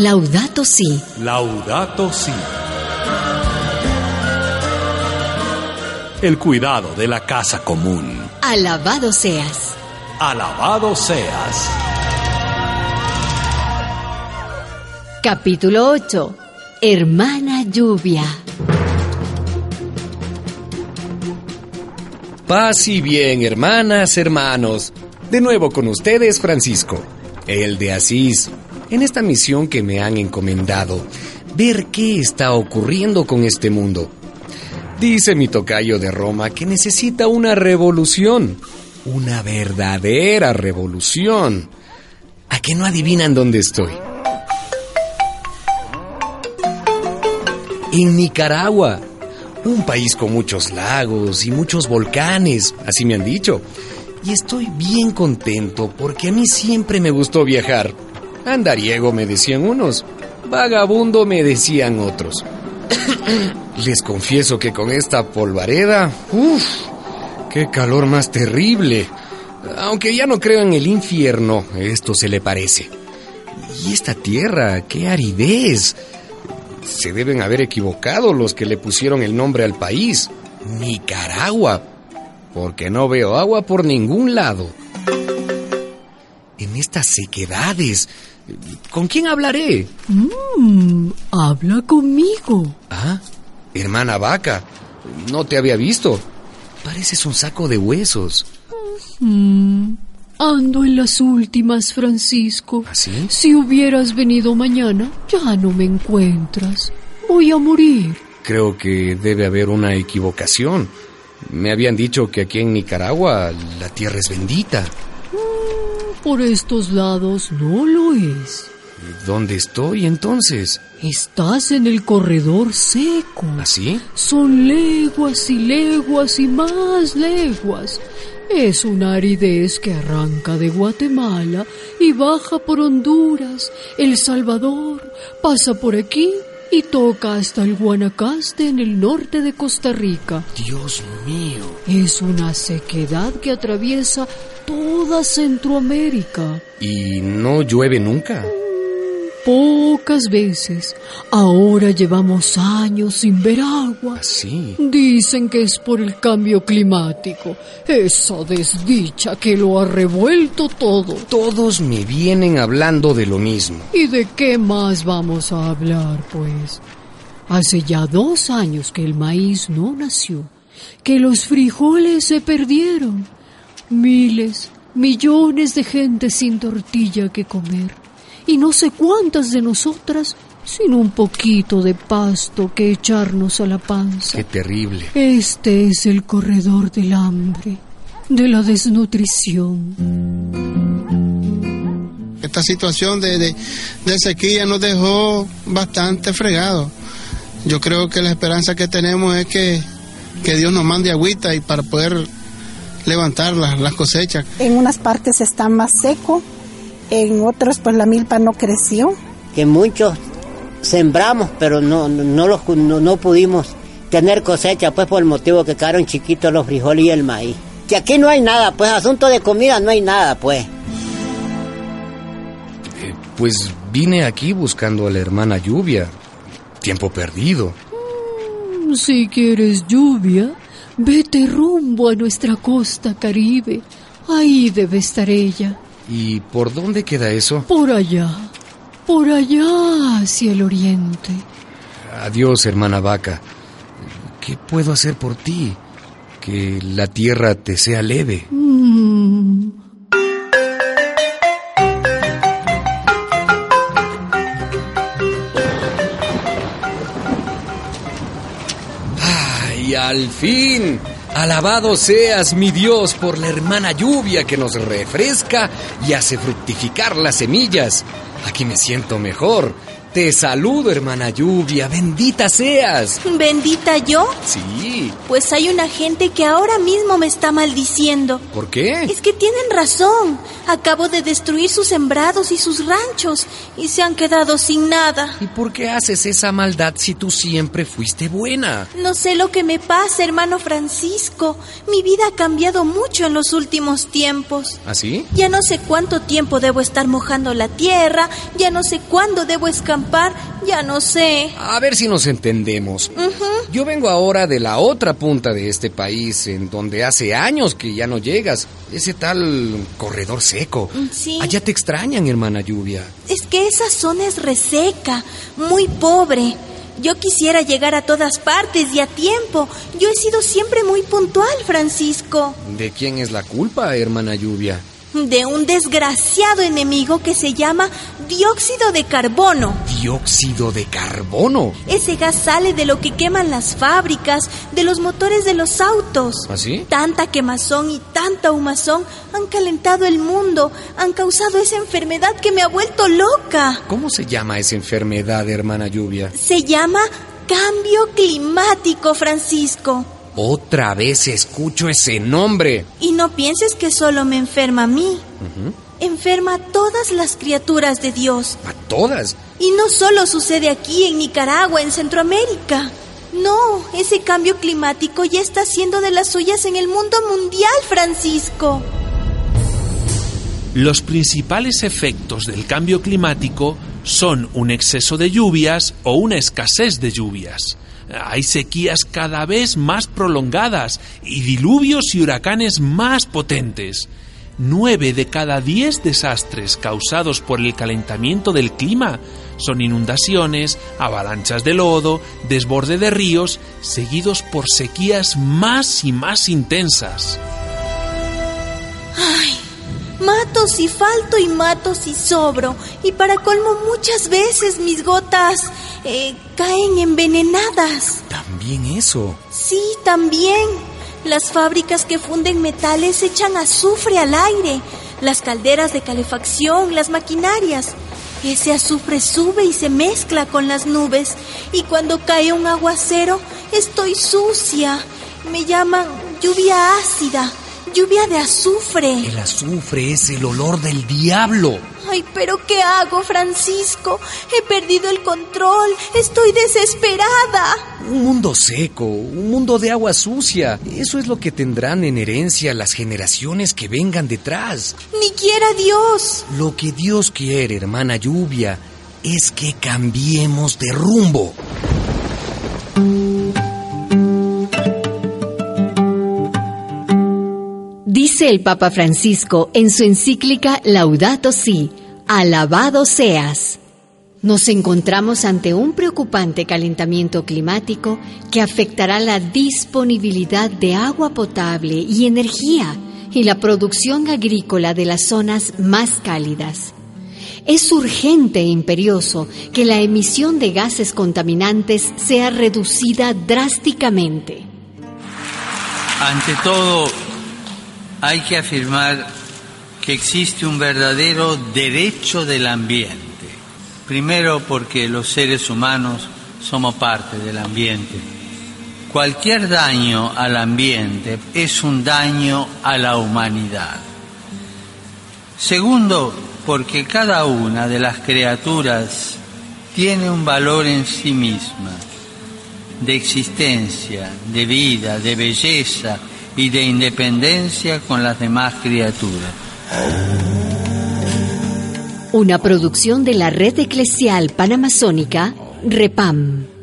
Laudato Si. Laudato Si. El cuidado de la casa común. Alabado seas. Alabado seas. Capítulo 8. Hermana Lluvia. Paz y bien, hermanas, hermanos. De nuevo con ustedes, Francisco, el de Asís, en esta misión que me han encomendado, ver qué está ocurriendo con este mundo. Dice mi tocayo de Roma que necesita una revolución, una verdadera revolución. ¿A que no adivinan dónde estoy? En Nicaragua, un país con muchos lagos y muchos volcanes, así me han dicho. Y estoy bien contento porque a mí siempre me gustó viajar. Andariego me decían unos, vagabundo me decían otros. Les confieso que con esta polvareda, uff, qué calor más terrible. Aunque ya no creo en el infierno, esto se le parece. Y esta tierra, qué aridez. Se deben haber equivocado los que le pusieron el nombre al país, Nicaragua, porque no veo agua por ningún lado. Estas sequedades, ¿con quién hablaré? Mmm, habla conmigo. Ah, hermana vaca, no te había visto. Pareces un saco de huesos. Mm, ando en las últimas, Francisco. ¿Así? Si hubieras venido mañana, ya no me encuentras. Voy a morir. Creo que debe haber una equivocación. Me habían dicho que aquí en Nicaragua la tierra es bendita. Por estos lados no lo es. ¿Dónde estoy entonces? Estás en el corredor seco. ¿Así? Son leguas y leguas y más leguas. Es una aridez que arranca de Guatemala y baja por Honduras, El Salvador, pasa por aquí y toca hasta el Guanacaste en el norte de Costa Rica. Dios mío. Es una sequedad que atraviesa toda Centroamérica. ¿Y no llueve nunca? Pocas veces. Ahora llevamos años sin ver agua. ¿Así? Dicen que es por el cambio climático. Esa desdicha que lo ha revuelto todo. Todos me vienen hablando de lo mismo. ¿Y de qué más vamos a hablar, pues? Hace ya dos años que el maíz no nació, que los frijoles se perdieron. Miles, millones de gente sin tortilla que comer y no sé cuántas de nosotras sin un poquito de pasto que echarnos a la panza. Qué terrible. Este es el corredor del hambre, de la desnutrición. Esta situación de, de, de sequía nos dejó bastante fregado. Yo creo que la esperanza que tenemos es que, que Dios nos mande agüita y para poder levantar las, las cosechas. En unas partes está más seco en otros pues la milpa no creció. Que muchos sembramos, pero no, no, los, no, no pudimos tener cosecha, pues por el motivo que quedaron chiquitos los frijoles y el maíz. Que aquí no hay nada, pues asunto de comida no hay nada, pues. Eh, pues vine aquí buscando a la hermana Lluvia. Tiempo perdido. Mm, si quieres lluvia, vete rumbo a nuestra costa caribe. Ahí debe estar ella. ¿Y por dónde queda eso? Por allá, por allá hacia el oriente. Adiós, hermana vaca. ¿Qué puedo hacer por ti? Que la tierra te sea leve. Mm. ¡Ay, al fin! Alabado seas, mi Dios, por la hermana lluvia que nos refresca y hace fructificar las semillas. Aquí me siento mejor. Te saludo, hermana Lluvia. Bendita seas. ¿Bendita yo? Sí. Pues hay una gente que ahora mismo me está maldiciendo. ¿Por qué? Es que tienen razón. Acabo de destruir sus sembrados y sus ranchos y se han quedado sin nada. ¿Y por qué haces esa maldad si tú siempre fuiste buena? No sé lo que me pasa, hermano Francisco. Mi vida ha cambiado mucho en los últimos tiempos. ¿Así? Ya no sé cuánto tiempo debo estar mojando la tierra, ya no sé cuándo debo escampar ya no sé. A ver si nos entendemos. Yo vengo ahora de la otra punta de este país, en donde hace años que ya no llegas. Ese tal corredor seco. Sí. Allá te extrañan, hermana Lluvia. Es que esa zona es reseca, muy pobre. Yo quisiera llegar a todas partes y a tiempo. Yo he sido siempre muy puntual, Francisco. ¿De quién es la culpa, hermana Lluvia? De un desgraciado enemigo que se llama dióxido de carbono. ¿Dióxido de carbono? Ese gas sale de lo que queman las fábricas, de los motores de los autos. ¿Así? Tanta quemazón y tanta humazón han calentado el mundo, han causado esa enfermedad que me ha vuelto loca. ¿Cómo se llama esa enfermedad, hermana Lluvia? Se llama cambio climático, Francisco. Otra vez escucho ese nombre. Y no pienses que solo me enferma a mí. Enferma a todas las criaturas de Dios. ¿A todas? Y no solo sucede aquí, en Nicaragua, en Centroamérica. No, ese cambio climático ya está haciendo de las suyas en el mundo mundial, Francisco. Los principales efectos del cambio climático son un exceso de lluvias o una escasez de lluvias. Hay sequías cada vez más prolongadas y diluvios y huracanes más potentes. Nueve de cada diez desastres causados por el calentamiento del clima son inundaciones, avalanchas de lodo, desborde de ríos, seguidos por sequías más y más intensas. Ay, mato si falto y mato si sobro. Y para colmo muchas veces mis gotas eh, caen envenenadas. ¿También eso? Sí, también. Las fábricas que funden metales echan azufre al aire. Las calderas de calefacción, las maquinarias. Ese azufre sube y se mezcla con las nubes. Y cuando cae un aguacero, estoy sucia. Me llaman lluvia ácida lluvia de azufre. El azufre es el olor del diablo. Ay, pero ¿qué hago, Francisco? He perdido el control. Estoy desesperada. Un mundo seco, un mundo de agua sucia. Eso es lo que tendrán en herencia las generaciones que vengan detrás. Ni quiera Dios. Lo que Dios quiere, hermana lluvia, es que cambiemos de rumbo. Dice el Papa Francisco en su encíclica Laudato Si, alabado seas. Nos encontramos ante un preocupante calentamiento climático que afectará la disponibilidad de agua potable y energía y la producción agrícola de las zonas más cálidas. Es urgente e imperioso que la emisión de gases contaminantes sea reducida drásticamente. Ante todo, hay que afirmar existe un verdadero derecho del ambiente. Primero porque los seres humanos somos parte del ambiente. Cualquier daño al ambiente es un daño a la humanidad. Segundo, porque cada una de las criaturas tiene un valor en sí misma, de existencia, de vida, de belleza, y de independencia con las demás criaturas. Una producción de la Red Eclesial Panamazónica, REPAM.